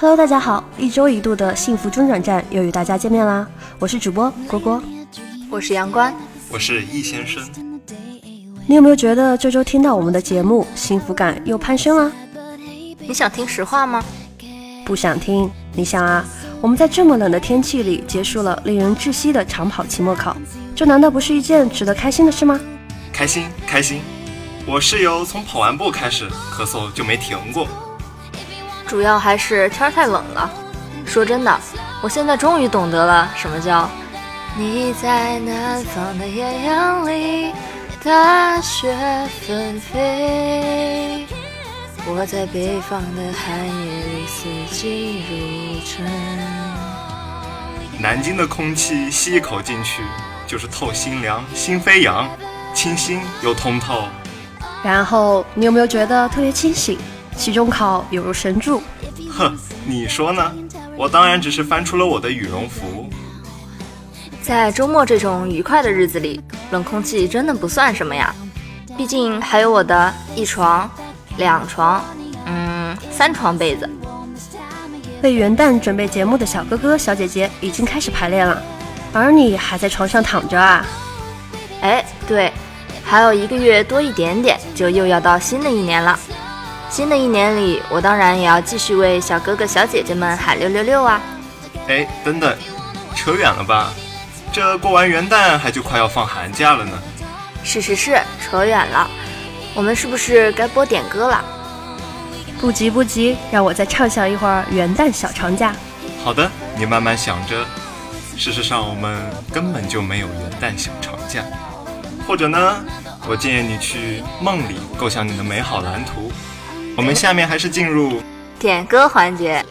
Hello，大家好，一周一度的幸福中转站又与大家见面啦！我是主播果果，我是阳关，我是易先生。你有没有觉得这周听到我们的节目，幸福感又攀升了？你想听实话吗？不想听。你想啊，我们在这么冷的天气里结束了令人窒息的长跑期末考，这难道不是一件值得开心的事吗？开心，开心。我室友从跑完步开始咳嗽就没停过。主要还是天太冷了。说真的，我现在终于懂得了什么叫你在南方的艳阳里，大雪纷飞；我在北方的寒夜里，四季如春。南京的空气吸一口进去就是透心凉，心飞扬，清新又通透。然后你有没有觉得特别清醒？期中考有如神助，哼，你说呢？我当然只是翻出了我的羽绒服。在周末这种愉快的日子里，冷空气真的不算什么呀。毕竟还有我的一床、两床，嗯，三床被子。为元旦准备节目的小哥哥、小姐姐已经开始排练了，而你还在床上躺着啊？哎，对，还有一个月多一点点，就又要到新的一年了。新的一年里，我当然也要继续为小哥哥小姐姐们喊六六六啊！哎，等等，扯远了吧？这过完元旦还就快要放寒假了呢。是是是，扯远了。我们是不是该播点歌了？不急不急，让我再畅想一会儿元旦小长假。好的，你慢慢想着。事实上，我们根本就没有元旦小长假。或者呢，我建议你去梦里构想你的美好蓝图。我们下面还是进入点歌环节。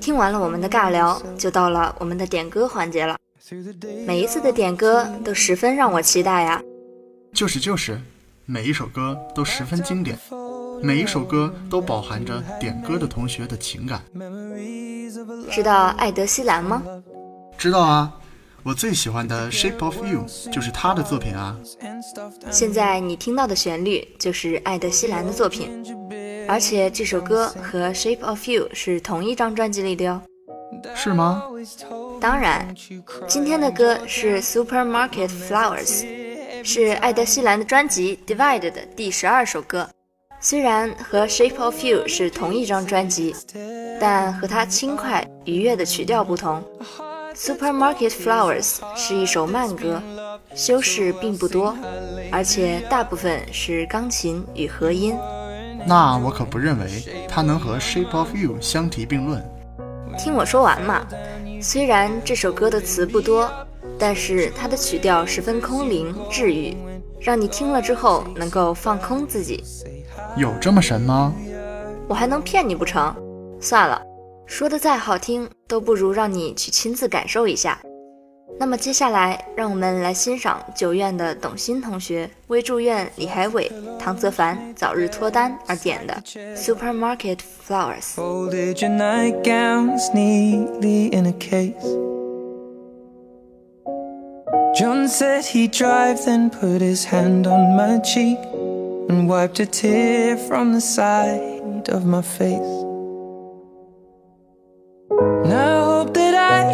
听完了我们的尬聊，就到了我们的点歌环节了。每一次的点歌都十分让我期待呀。就是就是，每一首歌都十分经典，每一首歌都饱含着点歌的同学的情感。知道艾德希兰吗？知道啊，我最喜欢的《Shape of You》就是他的作品啊。现在你听到的旋律就是艾德希兰的作品。而且这首歌和《Shape of You》是同一张专辑里的哟，是吗？当然，今天的歌是《Supermarket Flowers》，是艾德希兰的专辑《Divide》的第十二首歌。虽然和《Shape of You》是同一张专辑，但和它轻快愉悦的曲调不同，《Supermarket Flowers》是一首慢歌，修饰并不多，而且大部分是钢琴与和音。那我可不认为它能和《Shape of You》相提并论。听我说完嘛。虽然这首歌的词不多，但是它的曲调十分空灵治愈，让你听了之后能够放空自己。有这么神吗？我还能骗你不成？算了，说的再好听，都不如让你去亲自感受一下。那么接下来，让我们来欣赏九院的董欣同学为祝愿李海伟、唐泽凡早日脱单而点的《Supermarket Flowers》。Folded your nightgowns neatly in a case. John said he'd drive, then put his hand on my cheek and wiped a tear from the side of my face.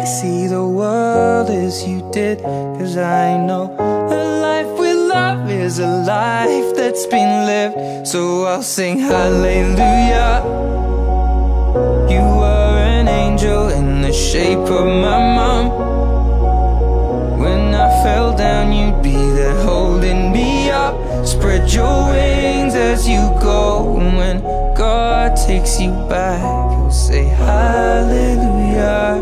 see the world you did Cause I know a life with love is a life that's been lived So I'll sing hallelujah You were an angel in the shape of my mom. When I fell down, you'd be there holding me up. Spread your wings as you go. And when God takes you back, He'll say, Hallelujah,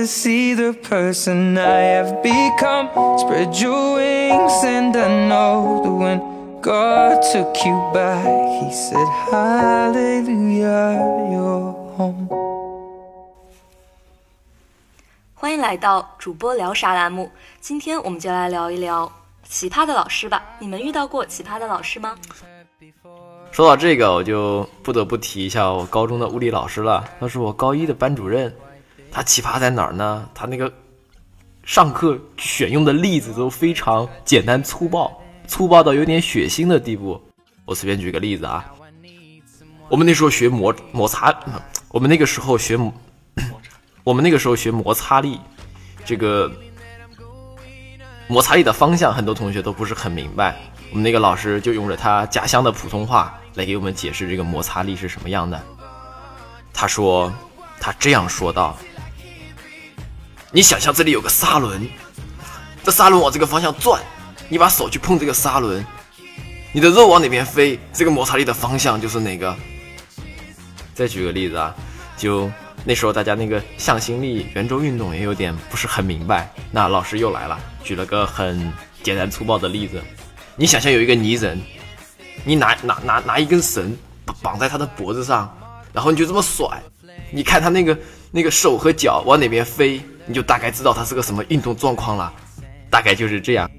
to see the person I have become. Spread your wings, and I know that when God took you back, He said, Hallelujah, you're home. 欢迎来到主播聊啥栏目，今天我们就来聊一聊奇葩的老师吧。你们遇到过奇葩的老师吗？说到这个，我就不得不提一下我高中的物理老师了，那是我高一的班主任。他奇葩在哪儿呢？他那个上课选用的例子都非常简单粗暴，粗暴到有点血腥的地步。我随便举个例子啊，我们那时候学摩摩擦，我们那个时候学摩，我们那个时候学摩擦力，这个摩擦力的方向，很多同学都不是很明白。我们那个老师就用着他家乡的普通话来给我们解释这个摩擦力是什么样的。他说，他这样说道：“你想象这里有个砂轮，这砂轮往这个方向转，你把手去碰这个砂轮，你的肉往哪边飞，这个摩擦力的方向就是哪个。”再举个例子啊，就那时候大家那个向心力、圆周运动也有点不是很明白，那老师又来了，举了个很简单粗暴的例子。你想象有一个泥人，你拿拿拿拿一根绳绑在他的脖子上，然后你就这么甩，你看他那个那个手和脚往哪边飞，你就大概知道它是个什么运动状况了。大概就是这样。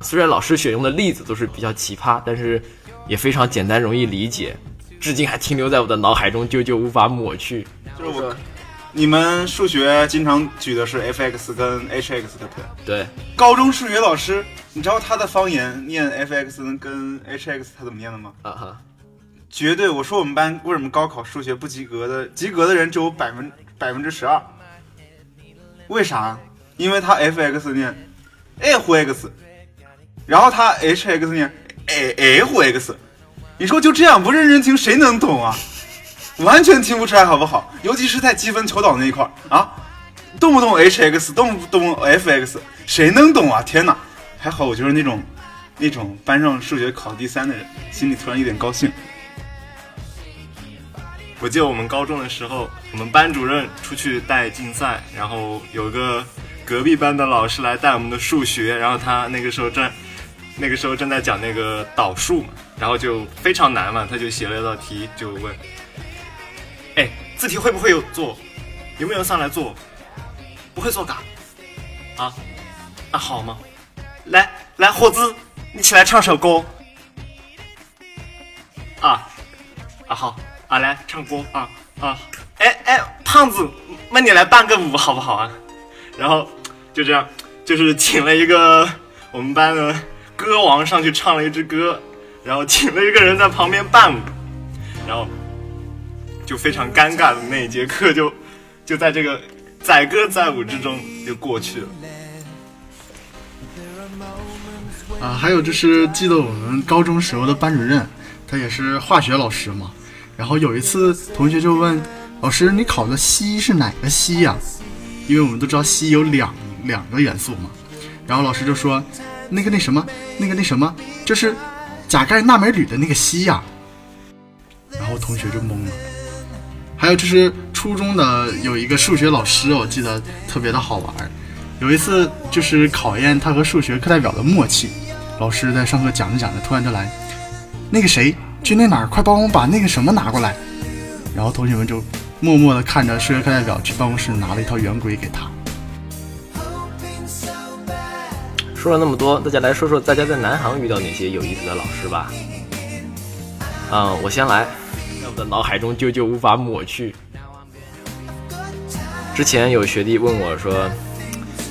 虽然老师选用的例子都是比较奇葩，但是也非常简单容易理解，至今还停留在我的脑海中，久久无法抹去。就是我，你们数学经常举的是 f(x) 跟 h(x) 的特。对，高中数学老师，你知道他的方言念 f(x) 跟 h(x) 他怎么念的吗？啊哈，绝对！我说我们班为什么高考数学不及格的，及格的人只有百分百分之十二。为啥？因为他 f(x) 念 f(x)，然后他 h(x) 念 f(x)。你说就这样不认真听，谁能懂啊？完全听不出来，好不好？尤其是在积分求导那一块啊，动不动 h(x), 动不动 f(x), 谁能懂啊？天哪！还好我就是那种那种班上数学考第三的人，心里突然有点高兴。我记得我们高中的时候，我们班主任出去带竞赛，然后有个隔壁班的老师来带我们的数学，然后他那个时候正那个时候正在讲那个导数嘛，然后就非常难嘛，他就写了一道题，就问：“哎，字题会不会有做？有没有上来做？不会做嘎？啊？那好嘛，来来，霍兹，你起来唱首歌。啊啊好。”啊，来唱歌啊啊！哎哎，胖子，那你来伴个舞好不好啊？然后就这样，就是请了一个我们班的歌王上去唱了一支歌，然后请了一个人在旁边伴舞，然后就非常尴尬的那一节课就就在这个载歌载舞之中就过去了。啊，还有就是记得我们高中时候的班主任，他也是化学老师嘛。然后有一次，同学就问老师：“你考的硒是哪个硒呀？”因为我们都知道硒有两两个元素嘛。然后老师就说：“那个那什么，那个那什么，就是钾钙钠镁铝的那个硒呀。”然后同学就懵了。还有就是初中的有一个数学老师，我记得特别的好玩。有一次就是考验他和数学课代表的默契。老师在上课讲着讲着，突然就来，那个谁去那哪儿，快帮我把那个什么拿过来。然后同学们就默默地看着数学课代表去办公室拿了一套圆规给他。说了那么多，大家来说说大家在南航遇到哪些有意思的老师吧。嗯，我先来，在我的脑海中久久无法抹去。之前有学弟问我说，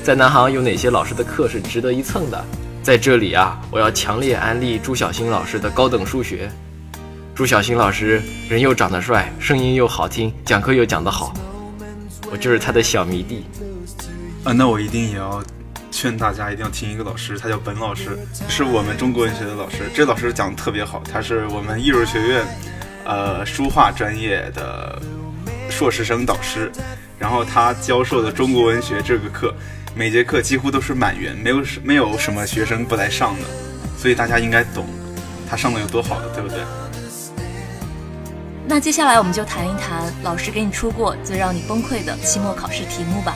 在南航有哪些老师的课是值得一蹭的？在这里啊，我要强烈安利朱小新老师的高等数学。朱小新老师人又长得帅，声音又好听，讲课又讲得好，我就是他的小迷弟。啊，那我一定也要劝大家一定要听一个老师，他叫本老师，是我们中国文学的老师。这老师讲的特别好，他是我们艺术学院，呃，书画专业的硕士生导师。然后他教授的中国文学这个课，每节课几乎都是满员，没有没有什么学生不来上的，所以大家应该懂他上的有多好的，对不对？那接下来我们就谈一谈老师给你出过最让你崩溃的期末考试题目吧。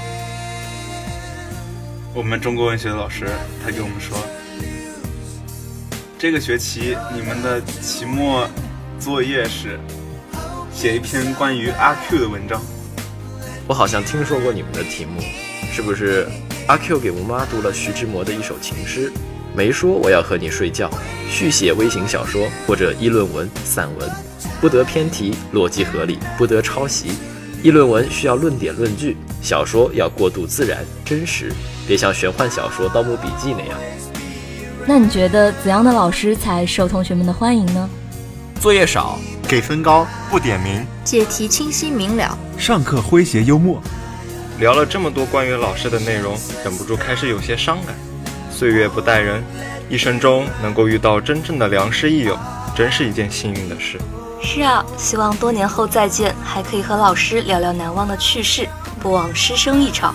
我们中国文学的老师他给我们说，这个学期你们的期末作业是写一篇关于阿 Q 的文章。我好像听说过你们的题目，是不是阿 Q 给吴妈读了徐志摩的一首情诗？没说我要和你睡觉，续写微型小说或者议论文、散文，不得偏题，逻辑合理，不得抄袭。议论文需要论点论据，小说要过渡自然真实，别像玄幻小说《盗墓笔记》那样。那你觉得怎样的老师才受同学们的欢迎呢？作业少，给分高，不点名，解题清晰明了，上课诙谐幽默。聊了这么多关于老师的内容，忍不住开始有些伤感。岁月不待人，一生中能够遇到真正的良师益友，真是一件幸运的事。是啊，希望多年后再见，还可以和老师聊聊难忘的趣事，不枉师生一场。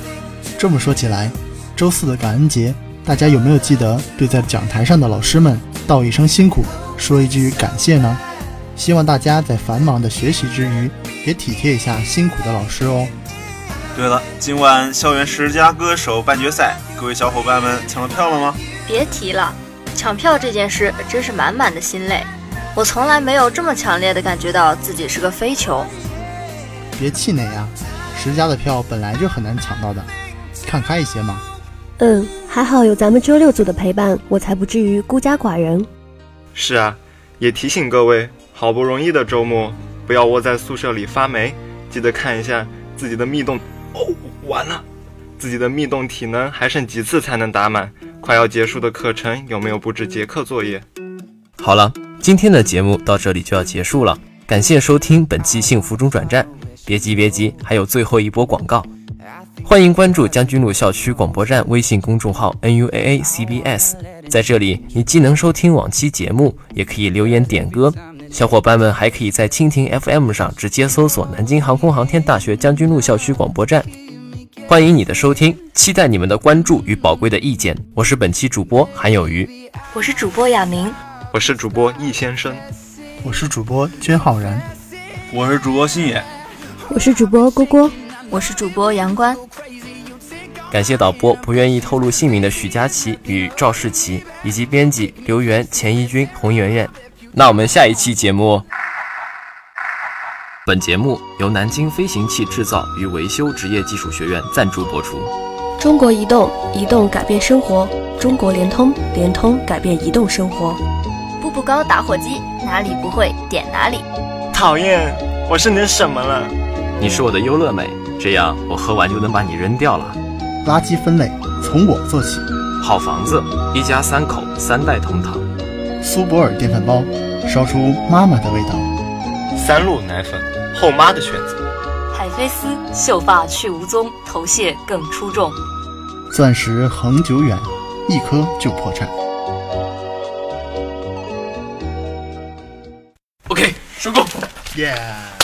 这么说起来，周四的感恩节，大家有没有记得对在讲台上的老师们道一声辛苦，说一句感谢呢？希望大家在繁忙的学习之余，也体贴一下辛苦的老师哦。对了，今晚校园十佳歌手半决赛，各位小伙伴们抢到票了吗？别提了，抢票这件事真是满满的心累。我从来没有这么强烈的感觉到自己是个飞球。别气馁呀，十佳的票本来就很难抢到的，看开一些嘛。嗯，还好有咱们周六组的陪伴，我才不至于孤家寡人。是啊，也提醒各位，好不容易的周末，不要窝在宿舍里发霉，记得看一下自己的密洞。哦，完了，自己的密洞体能还剩几次才能打满？快要结束的课程有没有布置结课作业？好了，今天的节目到这里就要结束了，感谢收听本期幸福中转站。别急别急，还有最后一波广告，欢迎关注将军路校区广播站微信公众号 n u a a c b s，在这里你既能收听往期节目，也可以留言点歌。小伙伴们还可以在蜻蜓 FM 上直接搜索南京航空航天大学将军路校区广播站。欢迎你的收听，期待你们的关注与宝贵的意见。我是本期主播韩有余，我是主播亚明，我是主播易先生，我是主播君浩然，我是主播星野，我是主播郭郭，我是主播杨关。感谢导播不愿意透露姓名的许佳琪与赵世奇，以及编辑刘源、钱一军、洪媛媛。那我们下一期节目。本节目由南京飞行器制造与维修职业技术学院赞助播出。中国移动，移动改变生活；中国联通，联通改变移动生活。高打火机，哪里不会点哪里。讨厌，我是你的什么了？你是我的优乐美，这样我喝完就能把你扔掉了。垃圾分类从我做起。好房子，一家三口，三代同堂。苏泊尔电饭煲，烧出妈妈的味道。三鹿奶粉，后妈的选择。海飞丝，秀发去无踪，头屑更出众。钻石恒久远，一颗就破产。 죽어. 예. Yeah.